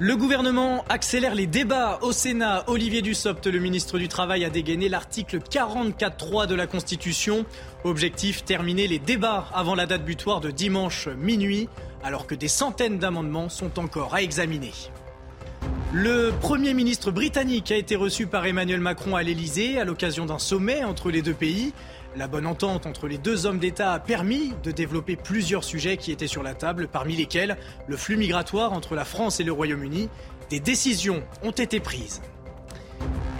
Le gouvernement accélère les débats au Sénat. Olivier Dussopt, le ministre du Travail, a dégainé l'article 44.3 de la Constitution. Objectif terminer les débats avant la date butoir de dimanche minuit alors que des centaines d'amendements sont encore à examiner. Le Premier ministre britannique a été reçu par Emmanuel Macron à l'Elysée à l'occasion d'un sommet entre les deux pays. La bonne entente entre les deux hommes d'État a permis de développer plusieurs sujets qui étaient sur la table, parmi lesquels le flux migratoire entre la France et le Royaume-Uni. Des décisions ont été prises.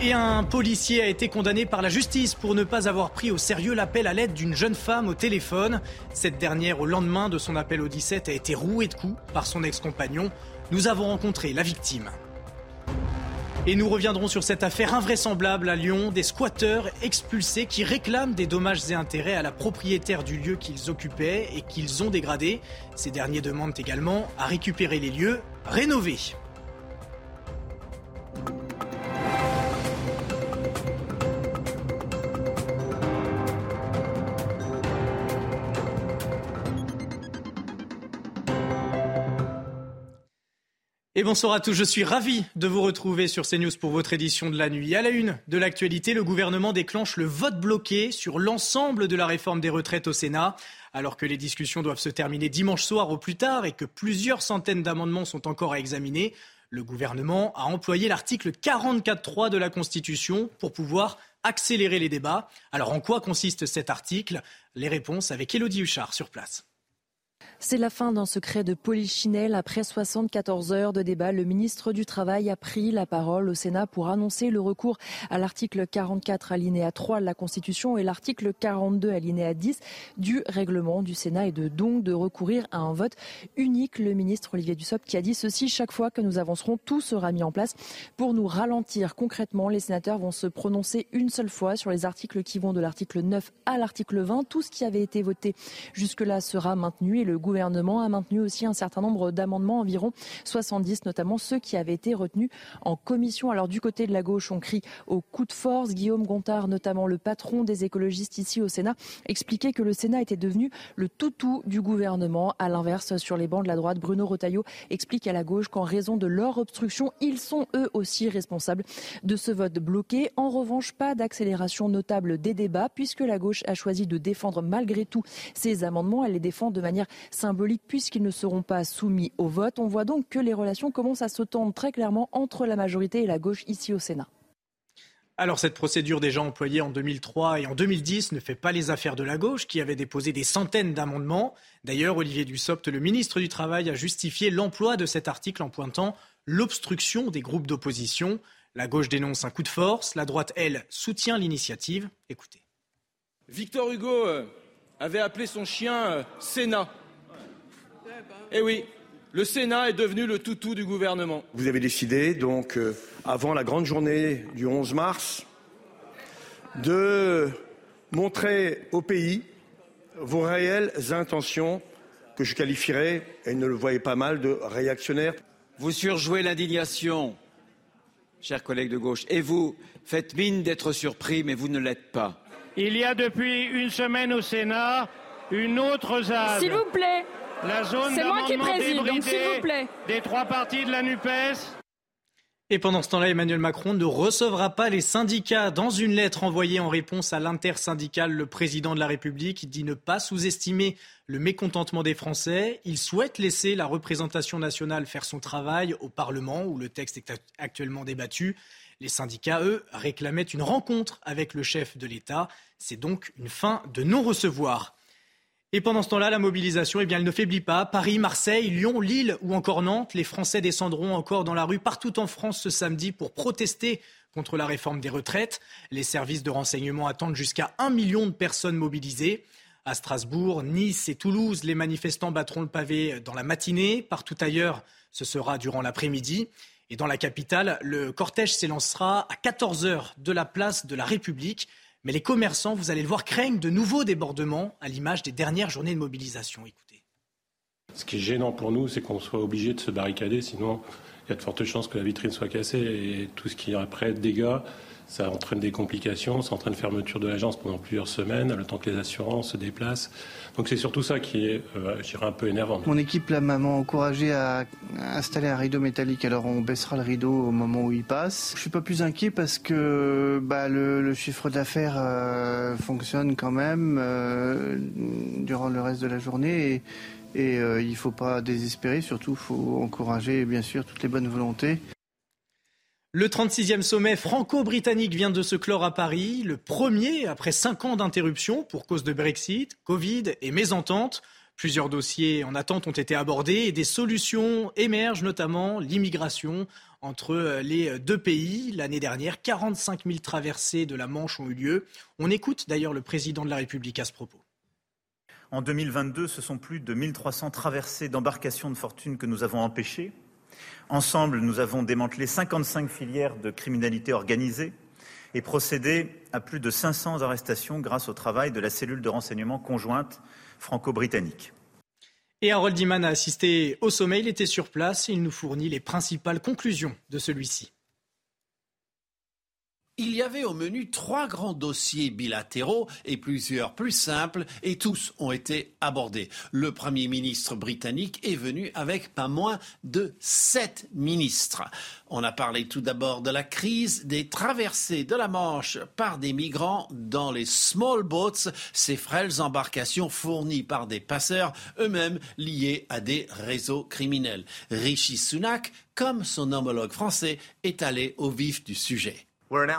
Et un policier a été condamné par la justice pour ne pas avoir pris au sérieux l'appel à l'aide d'une jeune femme au téléphone. Cette dernière, au lendemain de son appel au 17, a été rouée de coups par son ex-compagnon. Nous avons rencontré la victime. Et nous reviendrons sur cette affaire invraisemblable à Lyon, des squatteurs expulsés qui réclament des dommages et intérêts à la propriétaire du lieu qu'ils occupaient et qu'ils ont dégradé. Ces derniers demandent également à récupérer les lieux rénovés. Bonsoir à tous, je suis ravi de vous retrouver sur CNews pour votre édition de la nuit. À la une de l'actualité, le gouvernement déclenche le vote bloqué sur l'ensemble de la réforme des retraites au Sénat. Alors que les discussions doivent se terminer dimanche soir au plus tard et que plusieurs centaines d'amendements sont encore à examiner, le gouvernement a employé l'article 44.3 de la Constitution pour pouvoir accélérer les débats. Alors en quoi consiste cet article? Les réponses avec Elodie Huchard sur place. C'est la fin d'un secret de polichinelle. Après 74 heures de débat, le ministre du Travail a pris la parole au Sénat pour annoncer le recours à l'article 44 alinéa 3 de la Constitution et l'article 42 alinéa 10 du règlement du Sénat et de donc de recourir à un vote unique. Le ministre Olivier Dussopt qui a dit ceci chaque fois que nous avancerons, tout sera mis en place pour nous ralentir. Concrètement, les sénateurs vont se prononcer une seule fois sur les articles qui vont de l'article 9 à l'article 20. Tout ce qui avait été voté jusque-là sera maintenu et le gouvernement a maintenu aussi un certain nombre d'amendements, environ 70, notamment ceux qui avaient été retenus en commission. Alors du côté de la gauche, on crie au coup de force. Guillaume Gontard, notamment le patron des écologistes ici au Sénat, expliquait que le Sénat était devenu le toutou du gouvernement. À l'inverse, sur les bancs de la droite, Bruno Retailleau explique à la gauche qu'en raison de leur obstruction, ils sont eux aussi responsables de ce vote bloqué. En revanche, pas d'accélération notable des débats puisque la gauche a choisi de défendre malgré tout ces amendements. Elle les défend de manière symbolique puisqu'ils ne seront pas soumis au vote. On voit donc que les relations commencent à se tendre très clairement entre la majorité et la gauche ici au Sénat. Alors cette procédure déjà employée en 2003 et en 2010 ne fait pas les affaires de la gauche qui avait déposé des centaines d'amendements. D'ailleurs, Olivier Dussopt, le ministre du Travail, a justifié l'emploi de cet article en pointant l'obstruction des groupes d'opposition. La gauche dénonce un coup de force, la droite, elle, soutient l'initiative. Écoutez. Victor Hugo euh, avait appelé son chien euh, Sénat. Eh oui, le Sénat est devenu le toutou du gouvernement. Vous avez décidé, donc, euh, avant la grande journée du 11 mars, de montrer au pays vos réelles intentions que je qualifierais, et ne le voyez pas mal, de réactionnaires. Vous surjouez l'indignation, chers collègues de gauche, et vous faites mine d'être surpris, mais vous ne l'êtes pas. Il y a depuis une semaine au Sénat une autre ZAD. S'il vous plaît. La zone C'est moi qui préside, donc s'il vous plaît. Des trois parties de la NUPES. Et pendant ce temps-là, Emmanuel Macron ne recevra pas les syndicats. Dans une lettre envoyée en réponse à l'intersyndicale, le président de la République dit ne pas sous-estimer le mécontentement des Français. Il souhaite laisser la représentation nationale faire son travail au Parlement, où le texte est actuellement débattu. Les syndicats, eux, réclamaient une rencontre avec le chef de l'État. C'est donc une fin de non-recevoir. Et pendant ce temps-là, la mobilisation, eh bien, elle ne faiblit pas. Paris, Marseille, Lyon, Lille ou encore Nantes, les Français descendront encore dans la rue partout en France ce samedi pour protester contre la réforme des retraites. Les services de renseignement attendent jusqu'à un million de personnes mobilisées. à Strasbourg, Nice et Toulouse. Les manifestants battront le pavé dans la matinée. Partout ailleurs, ce sera durant l'après-midi. Et dans la capitale, le cortège s'élancera à 14h de la place de la République. Mais les commerçants, vous allez le voir, craignent de nouveaux débordements à l'image des dernières journées de mobilisation. Écoutez. Ce qui est gênant pour nous, c'est qu'on soit obligé de se barricader, sinon il y a de fortes chances que la vitrine soit cassée et tout ce qui est après dégâts, ça entraîne des complications, ça entraîne fermeture de l'agence pendant plusieurs semaines, le temps que les assurances se déplacent. Donc c'est surtout ça qui est, euh, je dirais, un peu énervant. Mon équipe là m'a encouragé à installer un rideau métallique, alors on baissera le rideau au moment où il passe. Je suis pas plus inquiet parce que bah, le, chiffre d'affaires euh, fonctionne quand même euh, durant le reste de la journée et, et il ne faut pas désespérer, surtout il faut encourager bien sûr toutes les bonnes volontés. Le 36e sommet franco-britannique vient de se clore à Paris, le premier après cinq ans d'interruption pour cause de Brexit, Covid et mésentente. Plusieurs dossiers en attente ont été abordés et des solutions émergent, notamment l'immigration entre les deux pays. L'année dernière, 45 000 traversées de la Manche ont eu lieu. On écoute d'ailleurs le président de la République à ce propos. En 2022, ce sont plus de 1300 traversées d'embarcations de fortune que nous avons empêchées Ensemble, nous avons démantelé 55 filières de criminalité organisée et procédé à plus de 500 arrestations grâce au travail de la cellule de renseignement conjointe franco-britannique. Et Harold Iman a assisté au sommet, il était sur place il nous fournit les principales conclusions de celui-ci. Il y avait au menu trois grands dossiers bilatéraux et plusieurs plus simples et tous ont été abordés. Le Premier ministre britannique est venu avec pas moins de sept ministres. On a parlé tout d'abord de la crise des traversées de la Manche par des migrants dans les small boats, ces frêles embarcations fournies par des passeurs eux-mêmes liés à des réseaux criminels. Rishi Sunak, comme son homologue français, est allé au vif du sujet.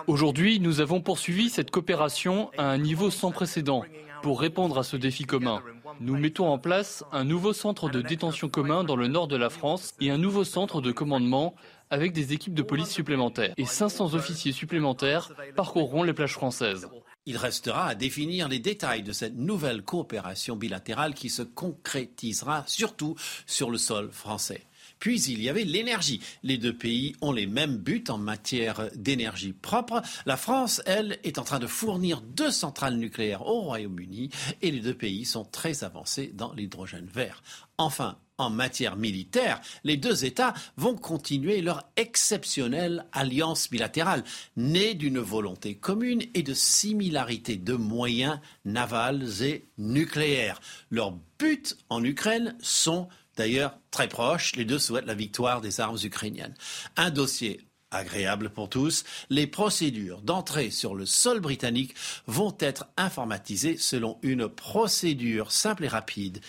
Aujourd'hui, nous avons poursuivi cette coopération à un niveau sans précédent pour répondre à ce défi commun. Nous mettons en place un nouveau centre de détention commun dans le nord de la France et un nouveau centre de commandement avec des équipes de police supplémentaires. Et 500 officiers supplémentaires parcourront les plages françaises. Il restera à définir les détails de cette nouvelle coopération bilatérale qui se concrétisera surtout sur le sol français. Puis il y avait l'énergie. Les deux pays ont les mêmes buts en matière d'énergie propre. La France, elle, est en train de fournir deux centrales nucléaires au Royaume-Uni et les deux pays sont très avancés dans l'hydrogène vert. Enfin, en matière militaire, les deux États vont continuer leur exceptionnelle alliance bilatérale, née d'une volonté commune et de similarité de moyens navals et nucléaires. Leurs buts en Ukraine sont D'ailleurs, très proches, les deux souhaitent la victoire des armes ukrainiennes. Un dossier agréable pour tous, les procédures d'entrée sur le sol britannique vont être informatisées selon une procédure simple et rapide.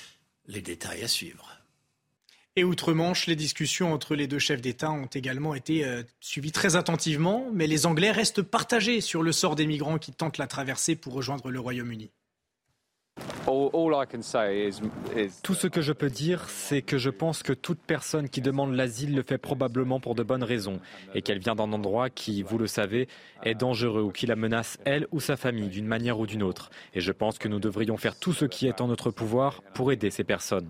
Les détails à suivre. Et outre-Manche, les discussions entre les deux chefs d'État ont également été euh, suivies très attentivement, mais les Anglais restent partagés sur le sort des migrants qui tentent la traversée pour rejoindre le Royaume-Uni. Tout ce que je peux dire, c'est que je pense que toute personne qui demande l'asile le fait probablement pour de bonnes raisons et qu'elle vient d'un endroit qui, vous le savez, est dangereux ou qui la menace elle ou sa famille d'une manière ou d'une autre. Et je pense que nous devrions faire tout ce qui est en notre pouvoir pour aider ces personnes.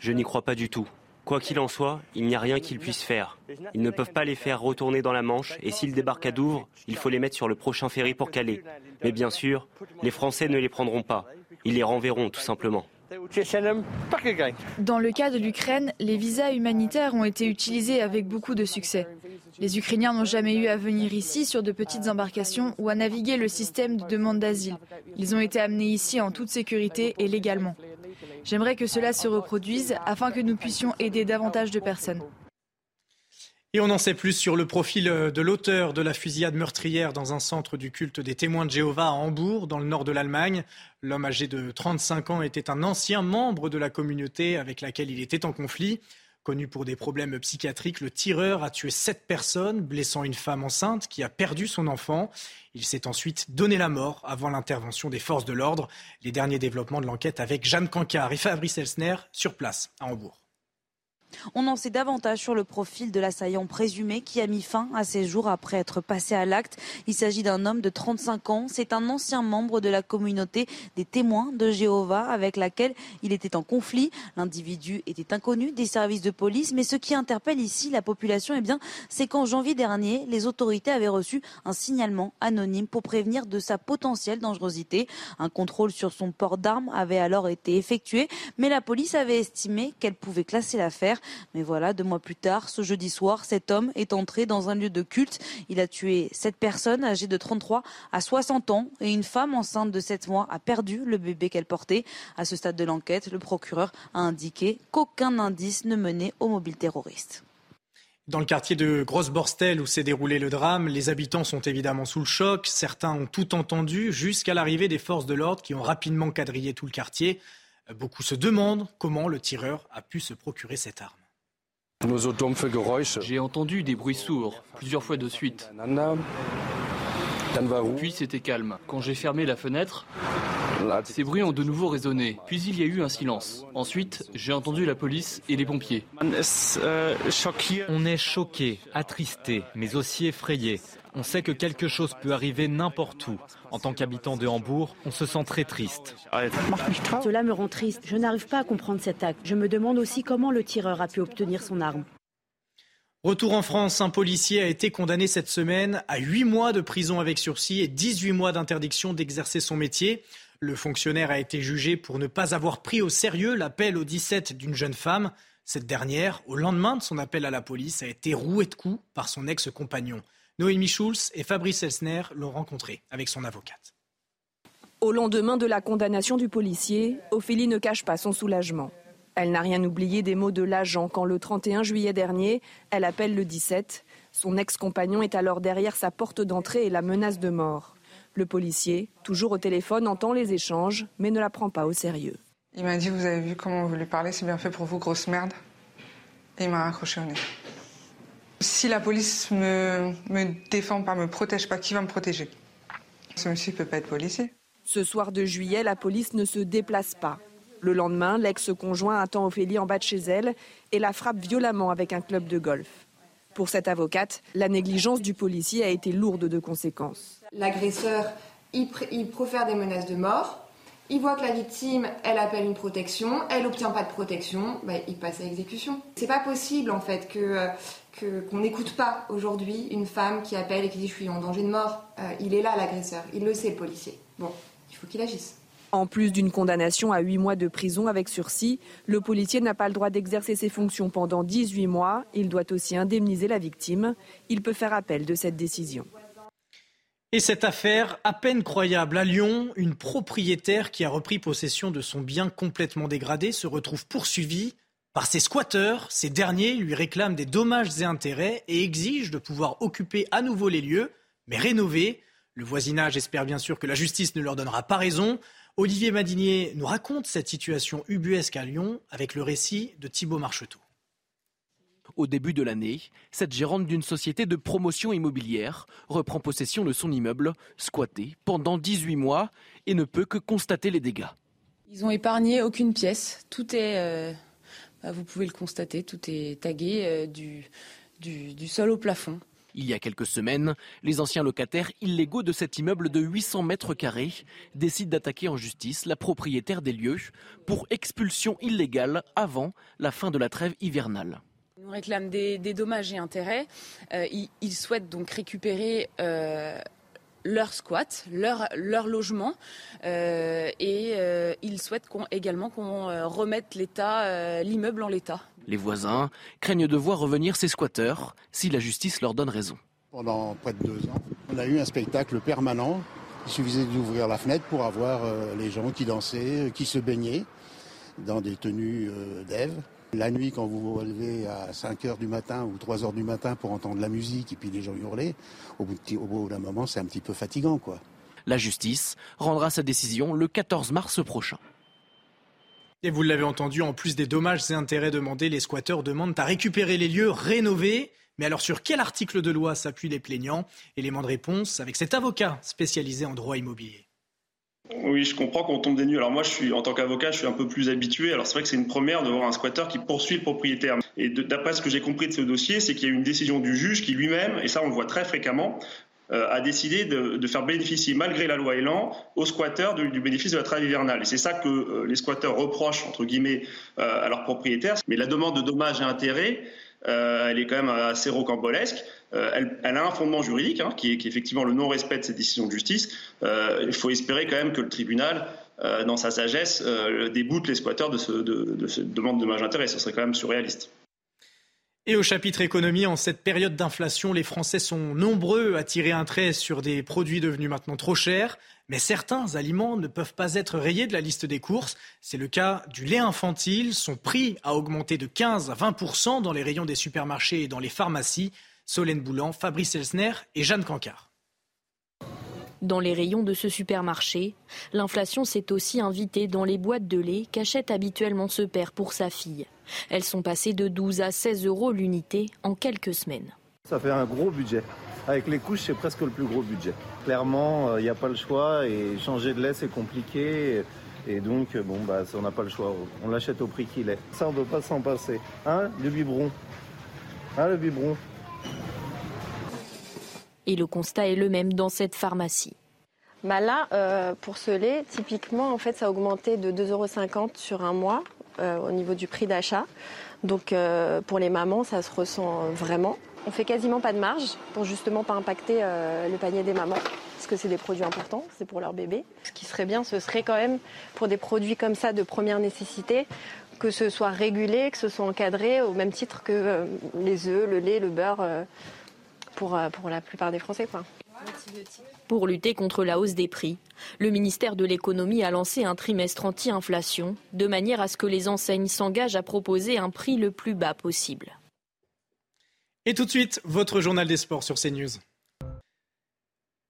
Je n'y crois pas du tout. Quoi qu'il en soit, il n'y a rien qu'ils puissent faire. Ils ne peuvent pas les faire retourner dans la Manche et s'ils débarquent à Douvres, il faut les mettre sur le prochain ferry pour Calais. Mais bien sûr, les Français ne les prendront pas. Ils les renverront tout simplement. Dans le cas de l'Ukraine, les visas humanitaires ont été utilisés avec beaucoup de succès. Les Ukrainiens n'ont jamais eu à venir ici sur de petites embarcations ou à naviguer le système de demande d'asile. Ils ont été amenés ici en toute sécurité et légalement. J'aimerais que cela se reproduise afin que nous puissions aider davantage de personnes. Et on en sait plus sur le profil de l'auteur de la fusillade meurtrière dans un centre du culte des témoins de Jéhovah à Hambourg, dans le nord de l'Allemagne. L'homme âgé de 35 ans était un ancien membre de la communauté avec laquelle il était en conflit. Connu pour des problèmes psychiatriques, le tireur a tué sept personnes, blessant une femme enceinte qui a perdu son enfant. Il s'est ensuite donné la mort avant l'intervention des forces de l'ordre. Les derniers développements de l'enquête avec Jeanne Cancard et Fabrice Elsner sur place à Hambourg. On en sait davantage sur le profil de l'assaillant présumé qui a mis fin à ses jours après être passé à l'acte. Il s'agit d'un homme de 35 ans. C'est un ancien membre de la communauté des témoins de Jéhovah avec laquelle il était en conflit. L'individu était inconnu des services de police, mais ce qui interpelle ici la population, eh bien, c'est qu'en janvier dernier, les autorités avaient reçu un signalement anonyme pour prévenir de sa potentielle dangerosité. Un contrôle sur son port d'armes avait alors été effectué, mais la police avait estimé qu'elle pouvait classer l'affaire. Mais voilà, deux mois plus tard, ce jeudi soir, cet homme est entré dans un lieu de culte. Il a tué sept personnes âgées de 33 à 60 ans et une femme enceinte de 7 mois a perdu le bébé qu'elle portait. À ce stade de l'enquête, le procureur a indiqué qu'aucun indice ne menait au mobile terroriste. Dans le quartier de Grosse-Borstel où s'est déroulé le drame, les habitants sont évidemment sous le choc. Certains ont tout entendu jusqu'à l'arrivée des forces de l'ordre qui ont rapidement quadrillé tout le quartier. Beaucoup se demandent comment le tireur a pu se procurer cette arme. J'ai entendu des bruits sourds, plusieurs fois de suite. Puis c'était calme. Quand j'ai fermé la fenêtre, ces bruits ont de nouveau résonné. Puis il y a eu un silence. Ensuite, j'ai entendu la police et les pompiers. On est choqué, attristé, mais aussi effrayé. On sait que quelque chose peut arriver n'importe où. En tant qu'habitant de Hambourg, on se sent très triste. Cela me rend triste. Je n'arrive pas à comprendre cet acte. Je me demande aussi comment le tireur a pu obtenir son arme. Retour en France, un policier a été condamné cette semaine à 8 mois de prison avec sursis et 18 mois d'interdiction d'exercer son métier. Le fonctionnaire a été jugé pour ne pas avoir pris au sérieux l'appel au 17 d'une jeune femme. Cette dernière, au lendemain de son appel à la police, a été rouée de coups par son ex-compagnon. Noémie Schulz et Fabrice Elsner l'ont rencontré avec son avocate. Au lendemain de la condamnation du policier, Ophélie ne cache pas son soulagement. Elle n'a rien oublié des mots de l'agent quand le 31 juillet dernier, elle appelle le 17. Son ex-compagnon est alors derrière sa porte d'entrée et la menace de mort. Le policier, toujours au téléphone, entend les échanges, mais ne la prend pas au sérieux. Il m'a dit, vous avez vu comment vous lui parlez, c'est bien fait pour vous, grosse merde. Et il m'a raccroché au nez. Si la police me, me défend pas, me protège pas, qui va me protéger? Ce monsieur peut pas être policier. Ce soir de juillet, la police ne se déplace pas. Le lendemain, l'ex-conjoint attend Ophélie en bas de chez elle et la frappe violemment avec un club de golf. Pour cette avocate, la négligence du policier a été lourde de conséquences. L'agresseur, il, profère des menaces de mort. Il voit que la victime, elle appelle une protection, elle n'obtient pas de protection, bah, il passe à exécution. C'est pas possible en fait que qu'on n'écoute pas aujourd'hui une femme qui appelle et qui dit je suis en danger de mort. Euh, il est là l'agresseur, il le sait le policier. Bon, il faut qu'il agisse. En plus d'une condamnation à 8 mois de prison avec sursis, le policier n'a pas le droit d'exercer ses fonctions pendant 18 mois. Il doit aussi indemniser la victime. Il peut faire appel de cette décision. Et cette affaire, à peine croyable, à Lyon, une propriétaire qui a repris possession de son bien complètement dégradé se retrouve poursuivie par ses squatteurs. Ces derniers lui réclament des dommages et intérêts et exigent de pouvoir occuper à nouveau les lieux, mais rénover. Le voisinage espère bien sûr que la justice ne leur donnera pas raison. Olivier Madinier nous raconte cette situation ubuesque à Lyon avec le récit de Thibault Marcheteau. Au début de l'année, cette gérante d'une société de promotion immobilière reprend possession de son immeuble, squatté pendant 18 mois, et ne peut que constater les dégâts. Ils ont épargné aucune pièce. Tout est, euh, bah, vous pouvez le constater, tout est tagué euh, du sol au plafond. Il y a quelques semaines, les anciens locataires illégaux de cet immeuble de 800 mètres carrés décident d'attaquer en justice la propriétaire des lieux pour expulsion illégale avant la fin de la trêve hivernale. Ils réclament des, dommages et intérêts. Euh, ils, souhaitent donc récupérer euh, leur squat, leur, leur logement, euh, et ils souhaitent également qu'on remette l'immeuble en l'état. Les voisins craignent de voir revenir ces squatteurs si la justice leur donne raison. Pendant près de deux ans, on a eu un spectacle permanent. Il suffisait d'ouvrir la fenêtre pour avoir euh, les gens qui dansaient, euh, qui se baignaient dans des tenues euh, d'Ève. La nuit, quand vous vous relevez à 5 h du matin ou 3 h du matin pour entendre la musique et puis les gens hurler, au bout d'un moment, c'est un petit peu fatigant, quoi. La justice rendra sa décision le 14 mars prochain. Et vous l'avez entendu, en plus des dommages et intérêts demandés, les squatteurs demandent à récupérer les lieux rénovés. Mais alors sur quel article de loi s'appuient les plaignants? Élément de réponse avec cet avocat spécialisé en droit immobilier. Oui, je comprends qu'on tombe des nues. Alors moi, je suis en tant qu'avocat, je suis un peu plus habitué. Alors c'est vrai que c'est une première de voir un squatteur qui poursuit le propriétaire. Et d'après ce que j'ai compris de ce dossier, c'est qu'il y a eu une décision du juge qui lui-même, et ça on le voit très fréquemment, euh, a décidé de, faire bénéficier, malgré la loi Elan, aux squatteurs du, bénéfice de la trêve hivernale. Et c'est ça que euh, les squatteurs reprochent, entre guillemets, euh, à leurs propriétaires. Mais la demande de dommages et intérêts, elle est quand même assez rocambolesque. Elle, elle, a un fondement juridique, hein, qui, est, effectivement le non-respect de cette décision de justice. il faut espérer quand même que le tribunal dans sa sagesse, déboute les squatteurs de, de, cette demande de intérêts. Ce serait quand même surréaliste. Et au chapitre économie, en cette période d'inflation, les Français sont nombreux à tirer un trait sur des produits devenus maintenant trop chers. Mais certains aliments ne peuvent pas être rayés de la liste des courses. C'est le cas du lait infantile. Son prix a augmenté de 15 à 20% dans les rayons des supermarchés et dans les pharmacies. Solène Boulan, Fabrice Elsner et Jeanne Cancard. Dans les rayons de ce supermarché, l'inflation s'est aussi invitée dans les boîtes de lait qu'achète habituellement ce père pour sa fille. Elles sont passées de 12 à 16 euros l'unité en quelques semaines. Ça fait un gros budget. Avec les couches, c'est presque le plus gros budget. Clairement, il euh, n'y a pas le choix et changer de lait, c'est compliqué. Et donc, euh, bon, bah, on n'a pas le choix. On l'achète au prix qu'il est. Ça, on ne peut pas s'en passer. Hein, le biberon? Hein, le biberon? Et le constat est le même dans cette pharmacie. Bah là, euh, pour ce lait, typiquement, en fait, ça a augmenté de 2,50 euros sur un mois. Euh, au niveau du prix d'achat. Donc euh, pour les mamans, ça se ressent vraiment. On fait quasiment pas de marge pour justement pas impacter le panier des mamans, parce que c'est des produits importants, c'est pour leur bébé. Ce qui serait bien, ce serait quand même pour des produits comme ça de première nécessité, que ce soit régulé, que ce soit encadré, au même titre que les œufs, le lait, le beurre, pour, pour la plupart des Français. Quoi. Pour lutter contre la hausse des prix, le ministère de l'économie a lancé un trimestre anti-inflation, de manière à ce que les enseignes s'engagent à proposer un prix le plus bas possible. Et tout de suite, votre journal des sports sur CNews.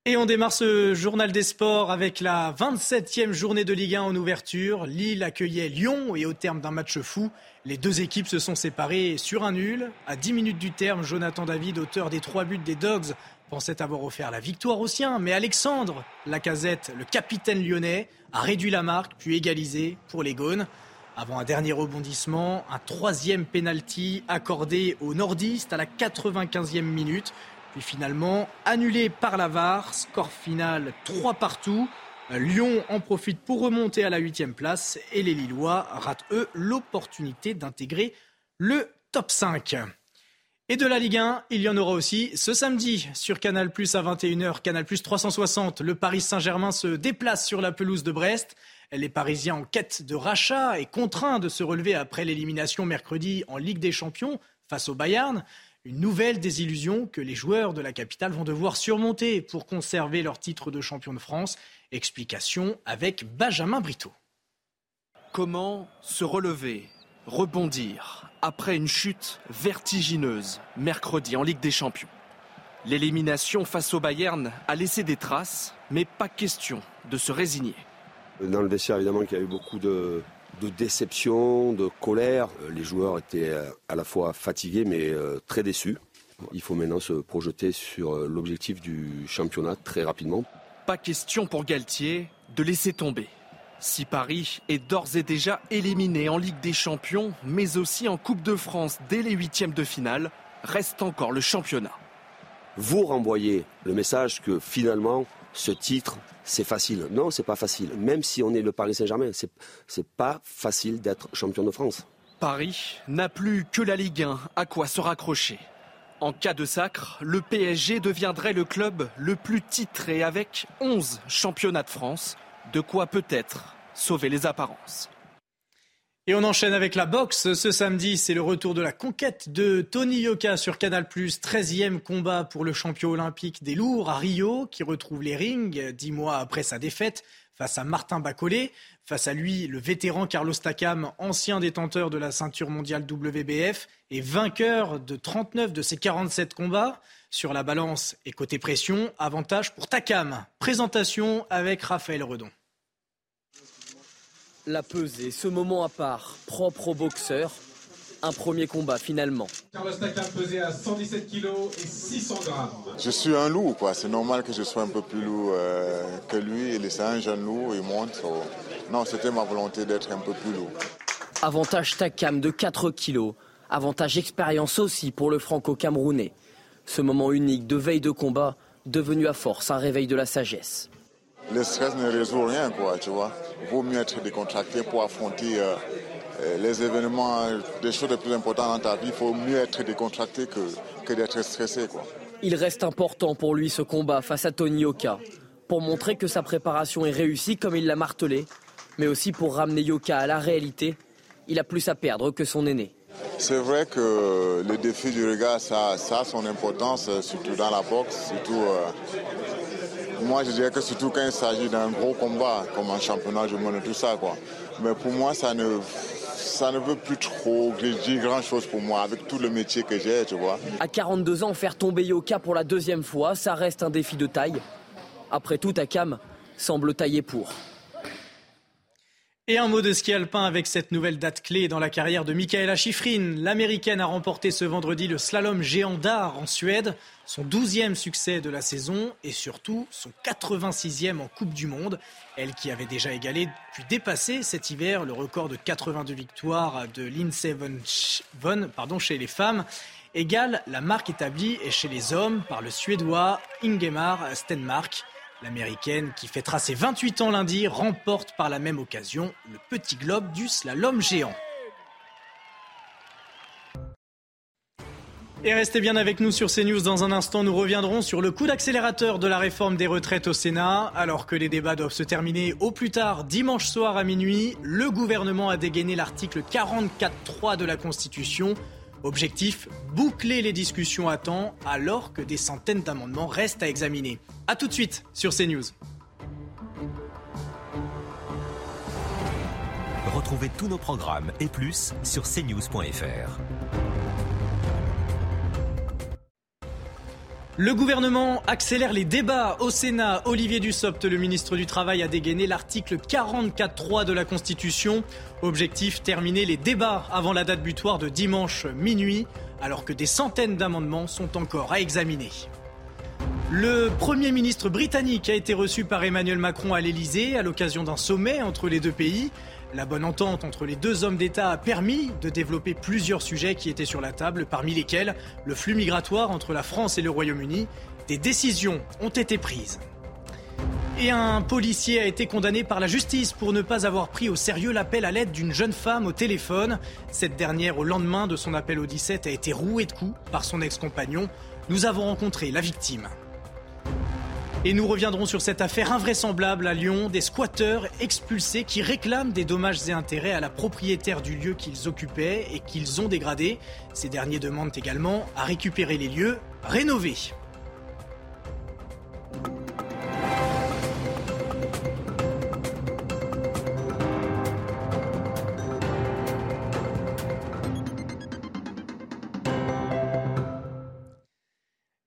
Et on démarre ce journal des sports avec la 27e journée de Ligue 1 en ouverture. Lille accueillait Lyon et au terme d'un match fou, les deux équipes se sont séparées sur un nul. À 10 minutes du terme, Jonathan David, auteur des trois buts des Dogs, pensait avoir offert la victoire aux siens, mais Alexandre Lacazette, le capitaine lyonnais, a réduit la marque puis égalisé pour les Gaunes. Avant un dernier rebondissement, un troisième penalty accordé aux nordistes à la 95e minute, puis finalement annulé par la VAR. Score final 3 partout. Lyon en profite pour remonter à la 8 place et les Lillois ratent eux l'opportunité d'intégrer le top 5. Et de la Ligue 1, il y en aura aussi ce samedi sur Canal Plus à 21h, Canal Plus 360. Le Paris Saint-Germain se déplace sur la pelouse de Brest. Les Parisiens en quête de rachat et contraints de se relever après l'élimination mercredi en Ligue des Champions face au Bayern. Une nouvelle désillusion que les joueurs de la capitale vont devoir surmonter pour conserver leur titre de champion de France. Explication avec Benjamin Brito. Comment se relever, rebondir après une chute vertigineuse mercredi en Ligue des Champions? L'élimination face au Bayern a laissé des traces, mais pas question de se résigner. Dans le vestiaire, évidemment, qu'il y a eu beaucoup de, déception, de colère. Les joueurs étaient à la fois fatigués, mais euh, très déçus. Il faut maintenant se projeter sur euh, l'objectif du championnat très rapidement. Pas question pour Galtier de laisser tomber. Si Paris est d'ores et déjà éliminé en Ligue des Champions, mais aussi en Coupe de France dès les huitièmes de finale, reste encore le championnat. Vous renvoyez le message que finalement, ce titre, c'est facile. Non, c'est pas facile. Même si on est le Paris Saint-Germain, c'est, c'est pas facile d'être champion de France. Paris n'a plus que la Ligue 1 à quoi se raccrocher? En cas de sacre, le PSG deviendrait le club le plus titré avec 11 championnats de France de quoi peut-être sauver les apparences. Et on enchaîne avec la boxe. Ce samedi, c'est le retour de la conquête de Tony Yoka sur Canal+. 13e combat pour le champion olympique des lourds à Rio, qui retrouve les rings dix mois après sa défaite face à Martin Bacolé. Face à lui, le vétéran Carlos Takam, ancien détenteur de la ceinture mondiale WBF et vainqueur de 39 de ses 47 combats. Sur la balance et côté pression, avantage pour Takam. Présentation avec Raphaël Redon. La pesée, ce moment à part, propre au boxeur. Un premier combat finalement. Carlos Takam pesait à 117 kg et 600 grammes. Je suis un loup, quoi. C'est normal que je sois un peu plus lourd euh, que lui. Il est un jeune loup, il monte. Non, c'était ma volonté d'être un peu plus lourd. Avantage Takam de 4 kg. Avantage expérience aussi pour le franco-camerounais. Ce moment unique de veille de combat, devenu à force un réveil de la sagesse. Le stress ne résout rien, quoi, tu vois. Vaut mieux être décontracté pour affronter euh, euh, les événements, des choses les plus importantes dans ta vie. Il faut mieux être décontracté que, que d'être stressé, quoi. Il reste important pour lui ce combat face à Tony Yoka, pour montrer que sa préparation est réussie comme il l'a martelé, mais aussi pour ramener Yoka à la réalité. Il a plus à perdre que son aîné. C'est vrai que le défi du regard, ça, ça a son importance, surtout dans la boxe, surtout moi, je dirais que surtout quand il s'agit d'un gros combat, comme un championnat du monde et tout ça, quoi. Mais pour moi, ça ne, ça ne veut plus trop dire grand-chose pour moi, avec tout le métier que j'ai, tu vois. À 42 ans, faire tomber Yoka pour la deuxième fois, ça reste un défi de taille. Après tout, Akam semble taillé pour. Et un mot de ski alpin avec cette nouvelle date clé dans la carrière de Michaela Schifrin. L'américaine a remporté ce vendredi le slalom géant d'art en Suède, son 12e succès de la saison et surtout son 86e en Coupe du Monde. Elle qui avait déjà égalé puis dépassé cet hiver le record de 82 victoires de Lindsey Vonn pardon, chez les femmes égale la marque établie chez les hommes par le Suédois Ingemar Stenmark. L'américaine, qui fêtera ses 28 ans lundi, remporte par la même occasion le petit globe du slalom géant. Et restez bien avec nous sur CNews. Dans un instant, nous reviendrons sur le coup d'accélérateur de la réforme des retraites au Sénat. Alors que les débats doivent se terminer au plus tard dimanche soir à minuit, le gouvernement a dégainé l'article 44.3 de la Constitution Objectif, boucler les discussions à temps alors que des centaines d'amendements restent à examiner. A tout de suite sur CNews. Retrouvez tous nos programmes et plus sur cnews.fr. Le gouvernement accélère les débats au Sénat. Olivier Dussopt, le ministre du Travail, a dégainé l'article 44.3 de la Constitution. Objectif, terminer les débats avant la date butoir de dimanche minuit, alors que des centaines d'amendements sont encore à examiner. Le Premier ministre britannique a été reçu par Emmanuel Macron à l'Elysée à l'occasion d'un sommet entre les deux pays. La bonne entente entre les deux hommes d'État a permis de développer plusieurs sujets qui étaient sur la table, parmi lesquels le flux migratoire entre la France et le Royaume-Uni. Des décisions ont été prises. Et un policier a été condamné par la justice pour ne pas avoir pris au sérieux l'appel à l'aide d'une jeune femme au téléphone. Cette dernière, au lendemain de son appel au 17, a été rouée de coups par son ex-compagnon. Nous avons rencontré la victime. Et nous reviendrons sur cette affaire invraisemblable à Lyon, des squatteurs expulsés qui réclament des dommages et intérêts à la propriétaire du lieu qu'ils occupaient et qu'ils ont dégradé. Ces derniers demandent également à récupérer les lieux rénovés.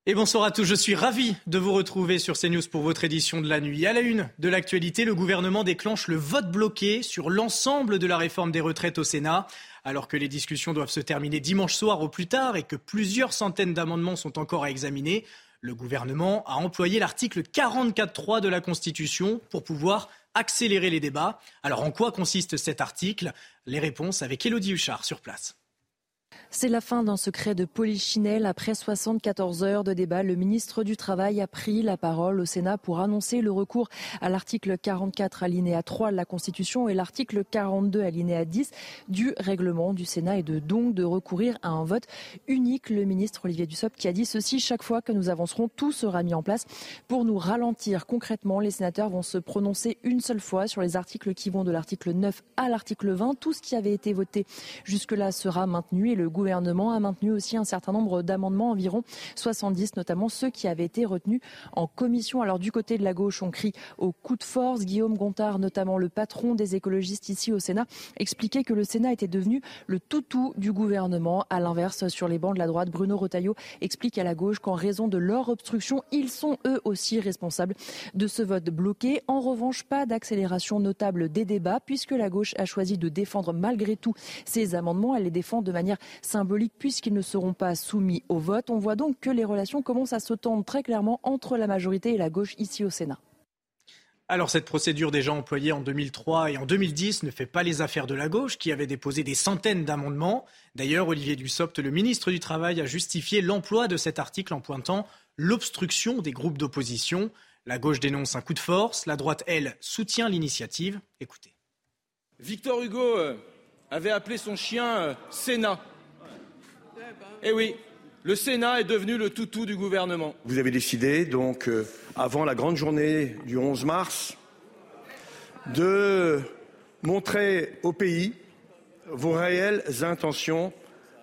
Et bonsoir à tous, je suis ravi de vous retrouver sur CNews pour votre édition de la nuit. À la une de l'actualité, le gouvernement déclenche le vote bloqué sur l'ensemble de la réforme des retraites au Sénat. Alors que les discussions doivent se terminer dimanche soir au plus tard et que plusieurs centaines d'amendements sont encore à examiner, le gouvernement a employé l'article 44.3 de la Constitution pour pouvoir accélérer les débats. Alors en quoi consiste cet article? Les réponses avec Elodie Huchard sur place. C'est la fin d'un secret de polichinelle. Après 74 heures de débat, le ministre du Travail a pris la parole au Sénat pour annoncer le recours à l'article 44 alinéa 3 de la Constitution et l'article 42 alinéa 10 du règlement du Sénat et de donc de recourir à un vote unique. Le ministre Olivier Dussopt qui a dit ceci chaque fois que nous avancerons, tout sera mis en place pour nous ralentir concrètement. Les sénateurs vont se prononcer une seule fois sur les articles qui vont de l'article 9 à l'article 20. Tout ce qui avait été voté jusque-là sera maintenu et le gouvernement gouvernement a maintenu aussi un certain nombre d'amendements, environ 70, notamment ceux qui avaient été retenus en commission. Alors du côté de la gauche, on crie au coup de force. Guillaume Gontard, notamment le patron des écologistes ici au Sénat, expliquait que le Sénat était devenu le toutou du gouvernement. À l'inverse, sur les bancs de la droite, Bruno Retailleau explique à la gauche qu'en raison de leur obstruction, ils sont eux aussi responsables de ce vote bloqué. En revanche, pas d'accélération notable des débats puisque la gauche a choisi de défendre malgré tout ces amendements. Elle les défend de manière symbolique puisqu'ils ne seront pas soumis au vote. On voit donc que les relations commencent à se tendre très clairement entre la majorité et la gauche ici au Sénat. Alors cette procédure déjà employée en 2003 et en 2010 ne fait pas les affaires de la gauche qui avait déposé des centaines d'amendements. D'ailleurs, Olivier Dussopt, le ministre du Travail, a justifié l'emploi de cet article en pointant l'obstruction des groupes d'opposition. La gauche dénonce un coup de force, la droite, elle, soutient l'initiative. Écoutez. Victor Hugo euh, avait appelé son chien euh, Sénat. Eh oui, le Sénat est devenu le toutou du gouvernement. Vous avez décidé, donc, euh, avant la grande journée du 11 mars, de montrer au pays vos réelles intentions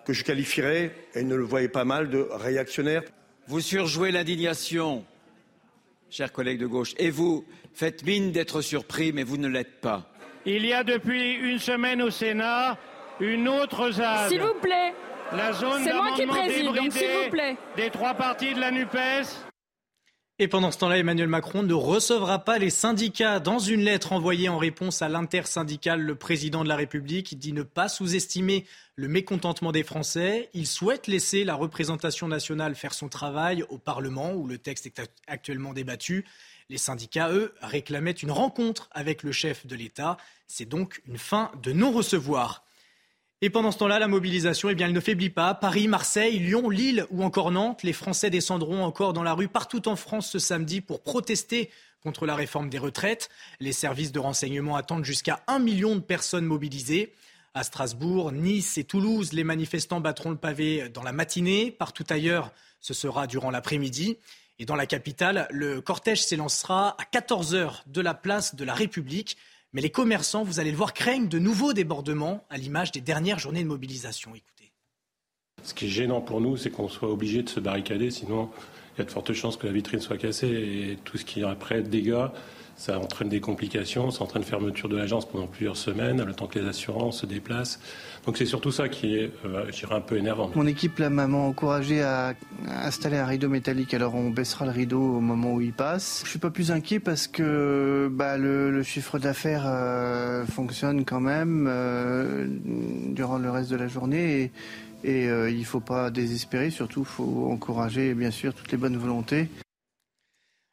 que je qualifierais, et ne le voyez pas mal, de réactionnaires. Vous surjouez l'indignation, chers collègues de gauche, et vous faites mine d'être surpris, mais vous ne l'êtes pas. Il y a depuis une semaine au Sénat une autre ZAD. S'il vous plaît. La zone C'est moi qui préside, donc s'il vous plaît. Des trois parties de la NUPES. Et pendant ce temps-là, Emmanuel Macron ne recevra pas les syndicats. Dans une lettre envoyée en réponse à l'intersyndicale, le président de la République dit ne pas sous-estimer le mécontentement des Français. Il souhaite laisser la représentation nationale faire son travail au Parlement, où le texte est actuellement débattu. Les syndicats, eux, réclamaient une rencontre avec le chef de l'État. C'est donc une fin de non-recevoir. Et pendant ce temps-là, la mobilisation, eh bien, elle ne faiblit pas. Paris, Marseille, Lyon, Lille ou encore Nantes, les Français descendront encore dans la rue partout en France ce samedi pour protester contre la réforme des retraites. Les services de renseignement attendent jusqu'à un million de personnes mobilisées. À Strasbourg, Nice et Toulouse, les manifestants battront le pavé dans la matinée. Partout ailleurs, ce sera durant l'après-midi. Et dans la capitale, le cortège s'élancera à 14h de la place de la République. Mais les commerçants, vous allez le voir, craignent de nouveaux débordements à l'image des dernières journées de mobilisation. Écoutez. Ce qui est gênant pour nous, c'est qu'on soit obligé de se barricader, sinon il y a de fortes chances que la vitrine soit cassée et tout ce qui est après dégâts, ça entraîne des complications, ça entraîne fermeture de l'agence pendant plusieurs semaines, le temps que les assurances se déplacent. Donc c'est surtout ça qui est, euh, je dirais, un peu énervant. Mon équipe là, m'a encouragé à installer un rideau métallique, alors on baissera le rideau au moment où il passe. Je suis pas plus inquiet parce que bah, le, chiffre d'affaires euh, fonctionne quand même euh, durant le reste de la journée et, il ne faut pas désespérer, surtout faut encourager bien sûr toutes les bonnes volontés.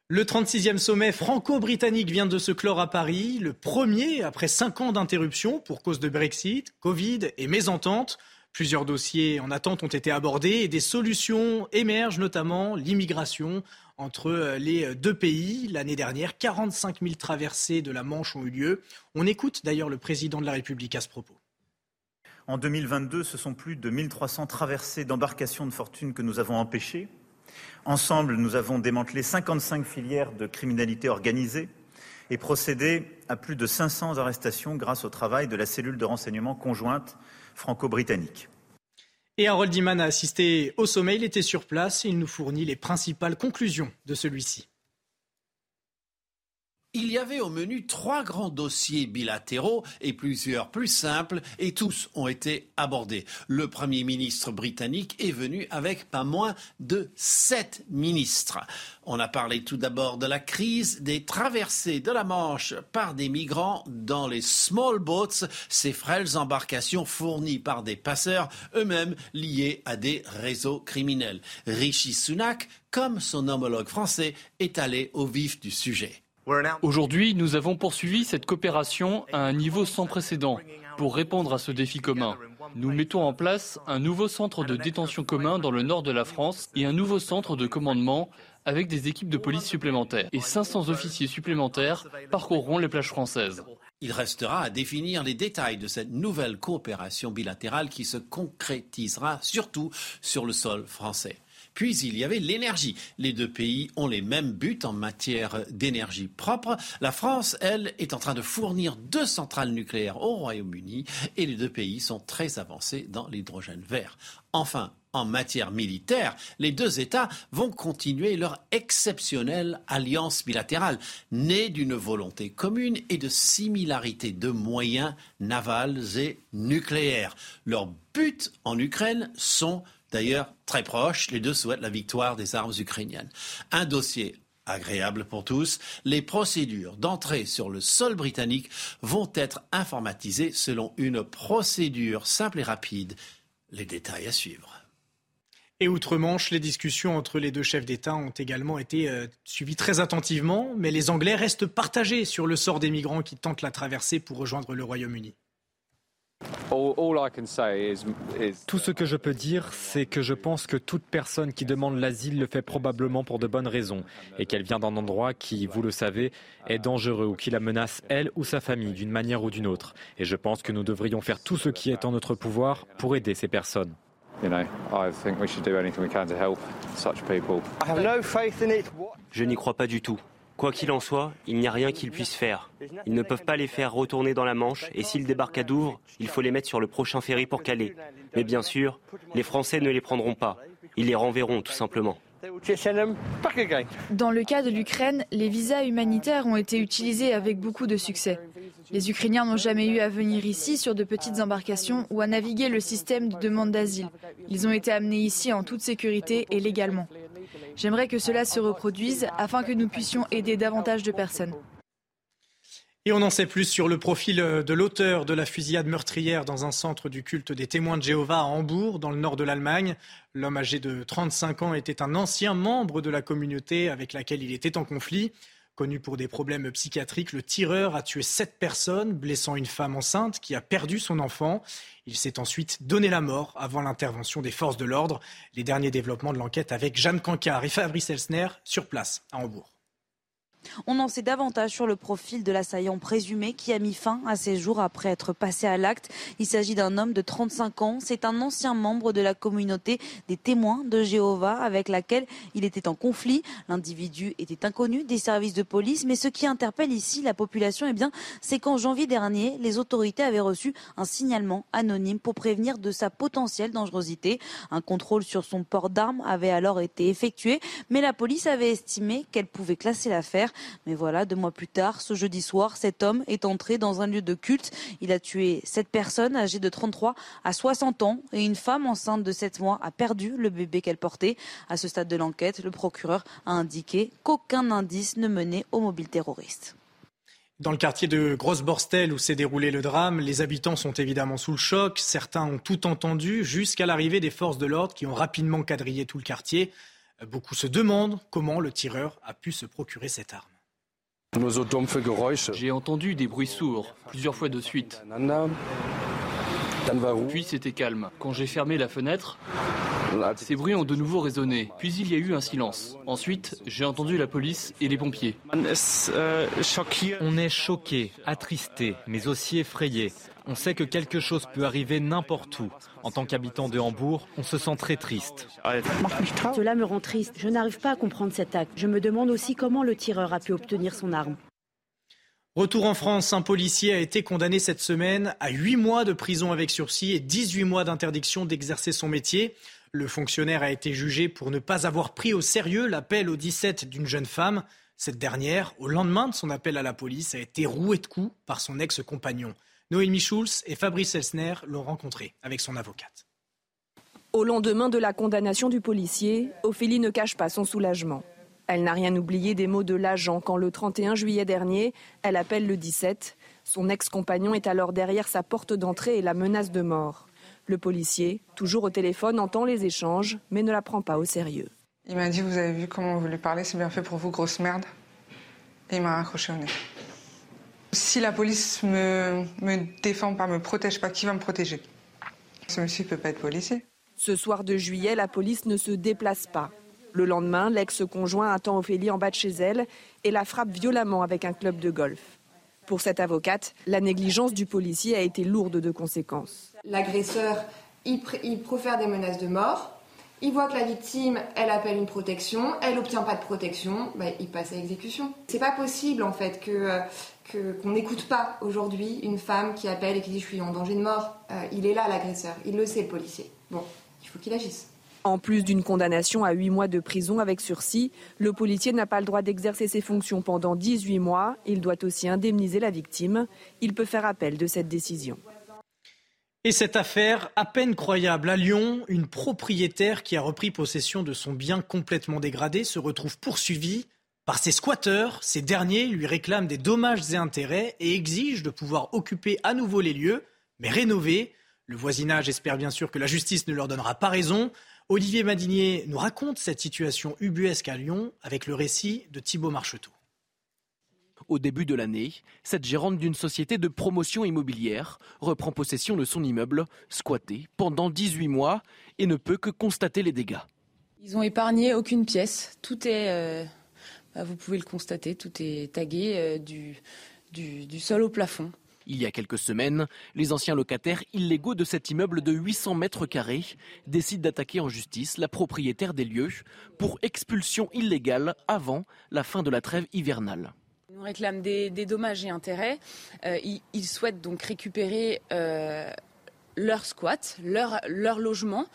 Le 36e sommet franco-britannique vient de se clore à Paris, le premier après cinq ans d'interruption pour cause de Brexit, Covid et mésentente. Plusieurs dossiers en attente ont été abordés et des solutions émergent, notamment l'immigration entre les deux pays. L'année dernière, 45 000 traversées de la Manche ont eu lieu. On écoute d'ailleurs le président de la République à ce propos. En 2022, ce sont plus de 1300 traversées d'embarcations de fortune que nous avons empêchées. Ensemble, nous avons démantelé 55 filières de criminalité organisée et procédé à plus de 500 arrestations grâce au travail de la cellule de renseignement conjointe franco-britannique. Et Harold Iman a assisté au sommet, il était sur place et il nous fournit les principales conclusions de celui-ci. Il y avait au menu trois grands dossiers bilatéraux et plusieurs plus simples et tous ont été abordés. Le Premier ministre britannique est venu avec pas moins de sept ministres. On a parlé tout d'abord de la crise des traversées de la Manche par des migrants dans les small boats, ces frêles embarcations fournies par des passeurs eux-mêmes liés à des réseaux criminels. Rishi Sunak, comme son homologue français, est allé au vif du sujet. Aujourd'hui, nous avons poursuivi cette coopération à un niveau sans précédent pour répondre à ce défi commun. Nous mettons en place un nouveau centre de détention commun dans le nord de la France et un nouveau centre de commandement avec des équipes de police supplémentaires. Et 500 officiers supplémentaires parcourront les plages françaises. Il restera à définir les détails de cette nouvelle coopération bilatérale qui se concrétisera surtout sur le sol français. Puis il y avait l'énergie. Les deux pays ont les mêmes buts en matière d'énergie propre. La France, elle, est en train de fournir deux centrales nucléaires au Royaume-Uni et les deux pays sont très avancés dans l'hydrogène vert. Enfin, en matière militaire, les deux États vont continuer leur exceptionnelle alliance bilatérale, née d'une volonté commune et de similarité de moyens navals et nucléaires. Leurs buts en Ukraine sont d'ailleurs très proches. Les deux souhaitent la victoire des armes ukrainiennes. Un dossier agréable pour tous, les procédures d'entrée sur le sol britannique vont être informatisées selon une procédure simple et rapide. Les détails à suivre. Et outre-Manche, les discussions entre les deux chefs d'État ont également été euh, suivies très attentivement, mais les Anglais restent partagés sur le sort des migrants qui tentent la traversée pour rejoindre le Royaume-Uni. Tout ce que je peux dire, c'est que je pense que toute personne qui demande l'asile le fait probablement pour de bonnes raisons et qu'elle vient d'un endroit qui, vous le savez, est dangereux ou qui la menace elle ou sa famille d'une manière ou d'une autre. Et je pense que nous devrions faire tout ce qui est en notre pouvoir pour aider ces personnes. Je n'y crois pas du tout. Quoi qu'il en soit, il n'y a rien qu'ils puissent faire. Ils ne peuvent pas les faire retourner dans la Manche et s'ils débarquent à Douvres, il faut les mettre sur le prochain ferry pour Calais. Mais bien sûr, les Français ne les prendront pas. Ils les renverront tout simplement. Dans le cas de l'Ukraine, les visas humanitaires ont été utilisés avec beaucoup de succès. Les Ukrainiens n'ont jamais eu à venir ici sur de petites embarcations ou à naviguer le système de demande d'asile. Ils ont été amenés ici en toute sécurité et légalement. J'aimerais que cela se reproduise afin que nous puissions aider davantage de personnes. Et on en sait plus sur le profil de l'auteur de la fusillade meurtrière dans un centre du culte des témoins de Jéhovah à Hambourg, dans le nord de l'Allemagne. L'homme âgé de 35 ans était un ancien membre de la communauté avec laquelle il était en conflit. Connu pour des problèmes psychiatriques, le tireur a tué sept personnes, blessant une femme enceinte qui a perdu son enfant. Il s'est ensuite donné la mort avant l'intervention des forces de l'ordre. Les derniers développements de l'enquête avec Jeanne Cancard et Fabrice Elsner sur place à Hambourg. On en sait davantage sur le profil de l'assaillant présumé qui a mis fin à ses jours après être passé à l'acte. Il s'agit d'un homme de 35 ans. C'est un ancien membre de la communauté des témoins de Jéhovah avec laquelle il était en conflit. L'individu était inconnu des services de police, mais ce qui interpelle ici la population, eh bien, c'est qu'en janvier dernier, les autorités avaient reçu un signalement anonyme pour prévenir de sa potentielle dangerosité. Un contrôle sur son port d'armes avait alors été effectué, mais la police avait estimé qu'elle pouvait classer l'affaire. Mais voilà, deux mois plus tard, ce jeudi soir, cet homme est entré dans un lieu de culte. Il a tué sept personnes âgées de 33 à 60 ans et une femme enceinte de 7 mois a perdu le bébé qu'elle portait. À ce stade de l'enquête, le procureur a indiqué qu'aucun indice ne menait au mobile terroriste. Dans le quartier de Grosse-Borstel où s'est déroulé le drame, les habitants sont évidemment sous le choc. Certains ont tout entendu jusqu'à l'arrivée des forces de l'ordre qui ont rapidement quadrillé tout le quartier. Beaucoup se demandent comment le tireur a pu se procurer cette arme. J'ai entendu des bruits sourds, plusieurs fois de suite. Puis c'était calme. Quand j'ai fermé la fenêtre, ces bruits ont de nouveau résonné. Puis il y a eu un silence. Ensuite, j'ai entendu la police et les pompiers. On est choqué, attristé, mais aussi effrayé. On sait que quelque chose peut arriver n'importe où. En tant qu'habitant de Hambourg, on se sent très triste. Cela me rend triste. Je n'arrive pas à comprendre cet acte. Je me demande aussi comment le tireur a pu obtenir son arme. Retour en France, un policier a été condamné cette semaine à 8 mois de prison avec sursis et 18 mois d'interdiction d'exercer son métier. Le fonctionnaire a été jugé pour ne pas avoir pris au sérieux l'appel au 17 d'une jeune femme. Cette dernière, au lendemain de son appel à la police, a été rouée de coups par son ex-compagnon. Noémie Schulz et Fabrice Elsner l'ont rencontré avec son avocate. Au lendemain de la condamnation du policier, Ophélie ne cache pas son soulagement. Elle n'a rien oublié des mots de l'agent quand le 31 juillet dernier, elle appelle le 17. Son ex-compagnon est alors derrière sa porte d'entrée et la menace de mort. Le policier, toujours au téléphone, entend les échanges, mais ne la prend pas au sérieux. Il m'a dit, vous avez vu comment vous lui parlez, c'est bien fait pour vous, grosse merde. Et il m'a raccroché au nez. Si la police me, me défend pas, me protège pas, qui va me protéger? Ce monsieur ne peut pas être policier. Ce soir de juillet, la police ne se déplace pas. Le lendemain, l'ex-conjoint attend Ophélie en bas de chez elle et la frappe violemment avec un club de golf. Pour cette avocate, la négligence du policier a été lourde de conséquences. L'agresseur, il, profère des menaces de mort Il voit que la victime, elle appelle une protection, elle obtient pas de protection, bah, il passe à exécution. C'est pas possible en fait que qu'on n'écoute pas aujourd'hui une femme qui appelle et qui dit je suis en danger de mort. Euh, il est là l'agresseur, il le sait le policier. Bon, il faut qu'il agisse. En plus d'une condamnation à 8 mois de prison avec sursis, le policier n'a pas le droit d'exercer ses fonctions pendant 18 mois. Il doit aussi indemniser la victime. Il peut faire appel de cette décision. Et cette affaire, à peine croyable, à Lyon, une propriétaire qui a repris possession de son bien complètement dégradé se retrouve poursuivie par ses squatteurs. Ces derniers lui réclament des dommages et intérêts et exigent de pouvoir occuper à nouveau les lieux, mais rénover. Le voisinage espère bien sûr que la justice ne leur donnera pas raison. Olivier Madinier nous raconte cette situation ubuesque à Lyon avec le récit de Thibault Marcheteau. Au début de l'année, cette gérante d'une société de promotion immobilière reprend possession de son immeuble, squatté pendant 18 mois, et ne peut que constater les dégâts. Ils ont épargné aucune pièce. Tout est, euh, bah, vous pouvez le constater, tout est tagué euh, du, du sol au plafond. Il y a quelques semaines, les anciens locataires illégaux de cet immeuble de 800 mètres carrés décident d'attaquer en justice la propriétaire des lieux pour expulsion illégale avant la fin de la trêve hivernale. Ils nous réclament des, dommages et intérêts. Euh, ils, souhaitent donc récupérer euh, leur squat, leur, logement,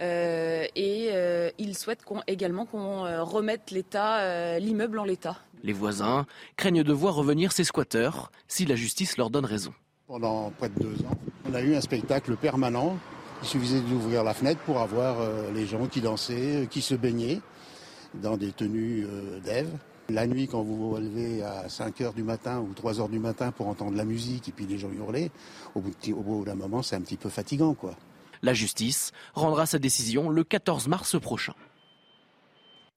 euh, et ils souhaitent également qu'on remette l'immeuble en l'état. Les voisins craignent de voir revenir ces squatteurs si la justice leur donne raison. Pendant près de deux ans, on a eu un spectacle permanent. Il suffisait d'ouvrir la fenêtre pour avoir les gens qui dansaient, qui se baignaient dans des tenues d'Ève. La nuit, quand vous vous relevez à 5 h du matin ou 3 h du matin pour entendre la musique et puis les gens hurler, au bout d'un moment, c'est un petit peu fatigant, quoi. La justice rendra sa décision le 14 mars prochain.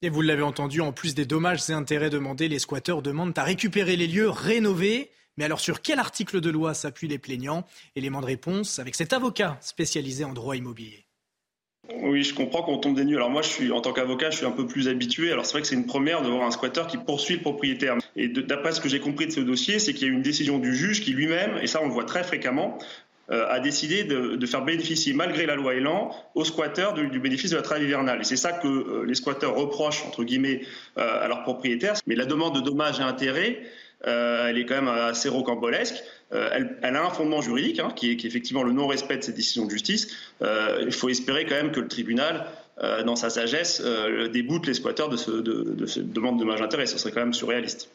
Et vous l'avez entendu, en plus des dommages et intérêts demandés, les squatteurs demandent à récupérer les lieux rénovés. Mais alors sur quel article de loi s'appuient les plaignants Élément de réponse avec cet avocat spécialisé en droit immobilier. Oui, je comprends qu'on tombe des nues. Alors moi, je suis en tant qu'avocat, je suis un peu plus habitué. Alors c'est vrai que c'est une première de voir un squatteur qui poursuit le propriétaire. Et d'après ce que j'ai compris de ce dossier, c'est qu'il y a une décision du juge qui lui-même, et ça on le voit très fréquemment, a décidé de, faire bénéficier, malgré la loi Elan, aux squatteurs du, bénéfice de la trêve hivernale. Et c'est ça que euh, les squatteurs reprochent, entre guillemets, euh, à leurs propriétaires. Mais la demande de dommages et intérêts, elle est quand même assez rocambolesque. Euh, elle, a un fondement juridique, hein, qui, est, effectivement le non-respect de cette décision de justice. Euh, il faut espérer quand même que le tribunal, euh, dans sa sagesse, déboute les squatteurs de, de, cette demande de dommage intérêt. Ce serait quand même surréaliste.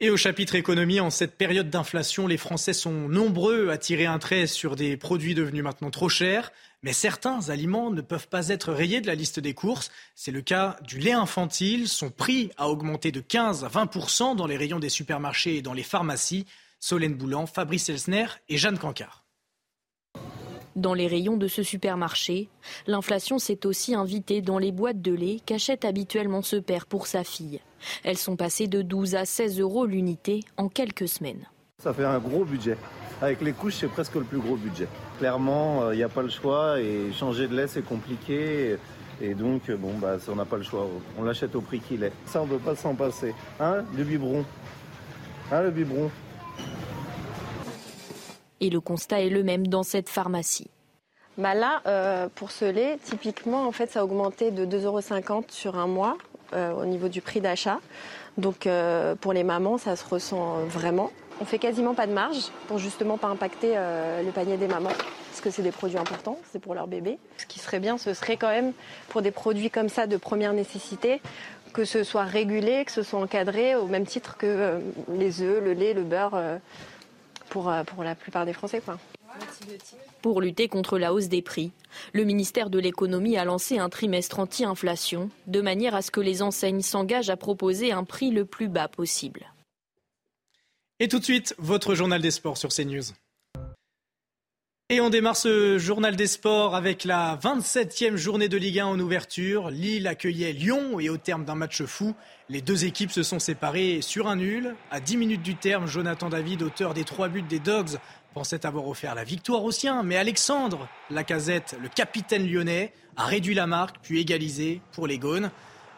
Et au chapitre économie, en cette période d'inflation, les Français sont nombreux à tirer un trait sur des produits devenus maintenant trop chers. Mais certains aliments ne peuvent pas être rayés de la liste des courses. C'est le cas du lait infantile. Son prix a augmenté de 15 à 20% dans les rayons des supermarchés et dans les pharmacies. Solène Boulan, Fabrice Elsner et Jeanne Cancard. Dans les rayons de ce supermarché, l'inflation s'est aussi invitée dans les boîtes de lait qu'achète habituellement ce père pour sa fille. Elles sont passées de 12 à 16 euros l'unité en quelques semaines. Ça fait un gros budget. Avec les couches, c'est presque le plus gros budget. Clairement, il euh, n'y a pas le choix et changer de lait, c'est compliqué. Et donc, bon, bah, on n'a pas le choix. On l'achète au prix qu'il est. Ça, on ne peut pas s'en passer. Hein, le biberon? Hein, le biberon? Et le constat est le même dans cette pharmacie. Bah là, euh, pour ce lait, typiquement, en fait, ça a augmenté de 2,50 euros sur un mois euh, au niveau du prix d'achat. Donc, euh, pour les mamans, ça se ressent vraiment. On fait quasiment pas de marge pour justement pas impacter le panier des mamans, parce que c'est des produits importants, c'est pour leur bébé. Ce qui serait bien, ce serait quand même pour des produits comme ça de première nécessité, que ce soit régulé, que ce soit encadré, au même titre que les œufs, le lait, le beurre pour, euh, la plupart des Français. Pour lutter contre la hausse des prix, le ministère de l'économie a lancé un trimestre anti-inflation, de manière à ce que les enseignes s'engagent à proposer un prix le plus bas possible. Et tout de suite, votre journal des sports sur CNews. Et on démarre ce journal des sports avec la 27e journée de Ligue 1 en ouverture. Lille accueillait Lyon et au terme d'un match fou, les deux équipes se sont séparées sur un nul. À 10 minutes du terme, Jonathan David, auteur des trois buts des Dogs, pensait avoir offert la victoire aux siens. Mais Alexandre Lacazette, le capitaine lyonnais, a réduit la marque puis égalisé pour les Gaunes.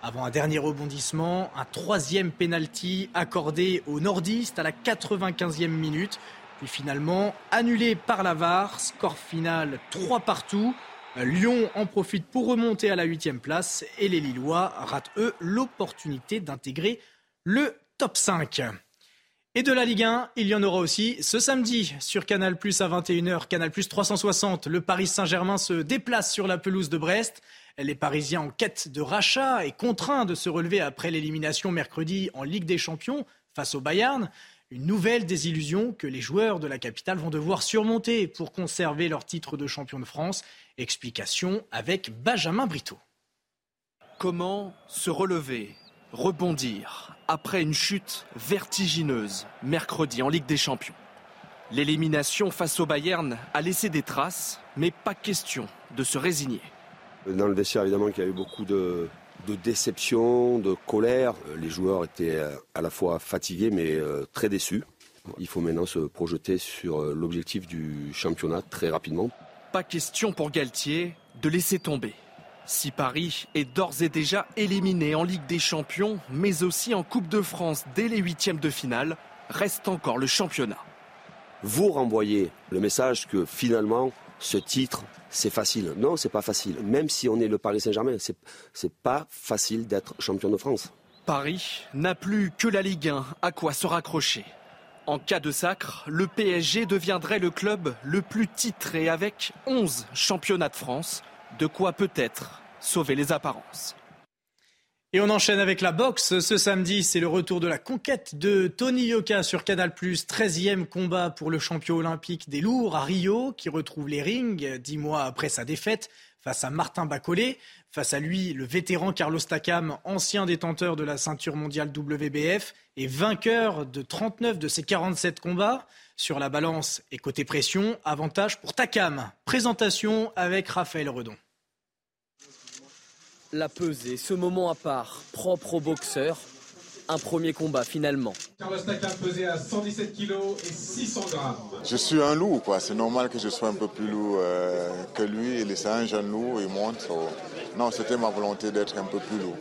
Avant un dernier rebondissement, un troisième penalty accordé aux nordistes à la 95e minute. Puis finalement annulé par la VAR. Score final 3 partout. Lyon en profite pour remonter à la huitième place et les Lillois ratent eux l'opportunité d'intégrer le top 5. Et de la Ligue 1, il y en aura aussi ce samedi sur Canal Plus à 21h, Canal Plus 360. Le Paris Saint-Germain se déplace sur la pelouse de Brest. Les Parisiens en quête de rachat et contraints de se relever après l'élimination mercredi en Ligue des Champions face au Bayern. Une nouvelle désillusion que les joueurs de la capitale vont devoir surmonter pour conserver leur titre de champion de France. Explication avec Benjamin Brito. Comment se relever, rebondir après une chute vertigineuse mercredi en Ligue des Champions L'élimination face au Bayern a laissé des traces, mais pas question de se résigner. Dans le vestiaire, évidemment, qu'il y a eu beaucoup de, de déception, de colère. Les joueurs étaient euh, à la fois fatigués mais euh, très déçus. Il faut maintenant se projeter sur euh, l'objectif du championnat très rapidement. Pas question pour Galtier de laisser tomber. Si Paris est d'ores et déjà éliminé en Ligue des Champions, mais aussi en Coupe de France dès les huitièmes de finale, reste encore le championnat. Vous renvoyez le message que finalement, ce titre, c'est facile. Non, c'est pas facile. Même si on est le Paris Saint-Germain, c'est, c'est pas facile d'être champion de France. Paris n'a plus que la Ligue 1 à quoi se raccrocher? En cas de sacre, le PSG deviendrait le club le plus titré avec 11 championnats de France, de quoi peut-être sauver les apparences. Et on enchaîne avec la boxe. Ce samedi, c'est le retour de la conquête de Tony Yoka sur Canal+. 13e combat pour le champion olympique des lourds à Rio, qui retrouve les rings dix mois après sa défaite face à Martin Bacolé. Face à lui, le vétéran Carlos Takam, ancien détenteur de la ceinture mondiale WBF et vainqueur de 39 de ses 47 combats. Sur la balance et côté pression, avantage pour Takam. Présentation avec Raphaël Redon. La pesée, ce moment à part, propre au boxeur. Un premier combat finalement. Carlos Takam pesé à 117 kg et 600 grammes. Je suis un loup, quoi. C'est normal que je sois un peu plus lourd euh, que lui. Il est un jeune loup, il monte. Non, c'était ma volonté d'être un peu plus lourd.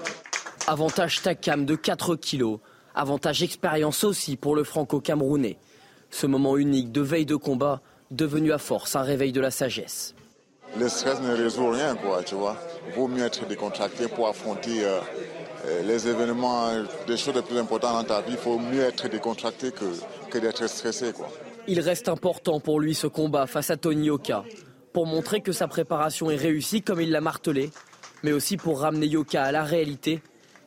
Avantage Takam de 4 kg. Avantage expérience aussi pour le franco-camerounais. Ce moment unique de veille de combat, devenu à force un réveil de la sagesse. Le stress ne résout rien, quoi, tu vois. Vaut mieux être décontracté pour affronter euh, euh, les événements, des choses les plus importantes dans ta vie. Il faut mieux être décontracté que, que d'être stressé, quoi. Il reste important pour lui ce combat face à Tony Oka, pour montrer que sa préparation est réussie comme il l'a martelé, mais aussi pour ramener Yoka à la réalité.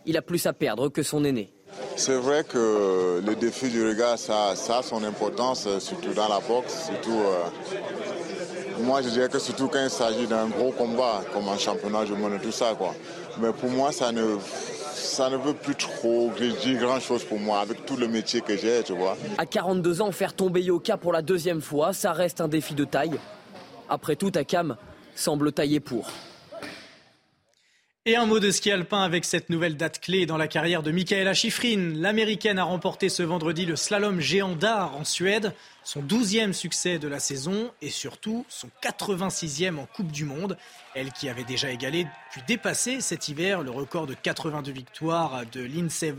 Il a plus à perdre que son aîné. C'est vrai que le défi du regard, ça, ça a son importance, surtout dans la boxe, surtout euh, moi, je dirais que surtout quand il s'agit d'un gros combat, comme un championnat du monde et tout ça, quoi. Mais pour moi, ça ne, ça ne veut plus trop dire grand chose pour moi, avec tout le métier que j'ai, tu vois. À 42 ans, faire tomber Yoka pour la deuxième fois, ça reste un défi de taille. Après tout, Takam semble taillé pour. Et un mot de ski alpin avec cette nouvelle date clé dans la carrière de Michaela Schifrin. L'américaine a remporté ce vendredi le slalom géant d'art en Suède, son 12e succès de la saison et surtout son 86e en Coupe du Monde. Elle qui avait déjà égalé puis dépassé cet hiver le record de 82 victoires de Lindsey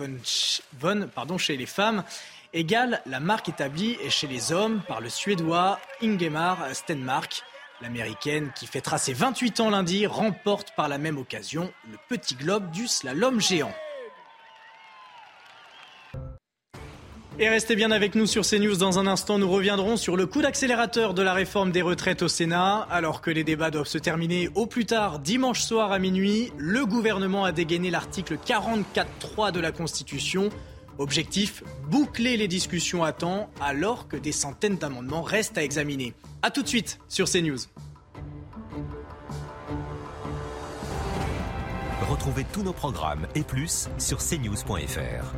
pardon, chez les femmes égale la marque établie chez les hommes par le Suédois Ingemar Stenmark. L'américaine, qui fêtera ses 28 ans lundi, remporte par la même occasion le petit globe du slalom géant. Et restez bien avec nous sur CNews. Dans un instant, nous reviendrons sur le coup d'accélérateur de la réforme des retraites au Sénat. Alors que les débats doivent se terminer au plus tard dimanche soir à minuit, le gouvernement a dégainé l'article 44.3 de la Constitution. Objectif, boucler les discussions à temps alors que des centaines d'amendements restent à examiner. A tout de suite sur CNews. Retrouvez tous nos programmes et plus sur cnews.fr.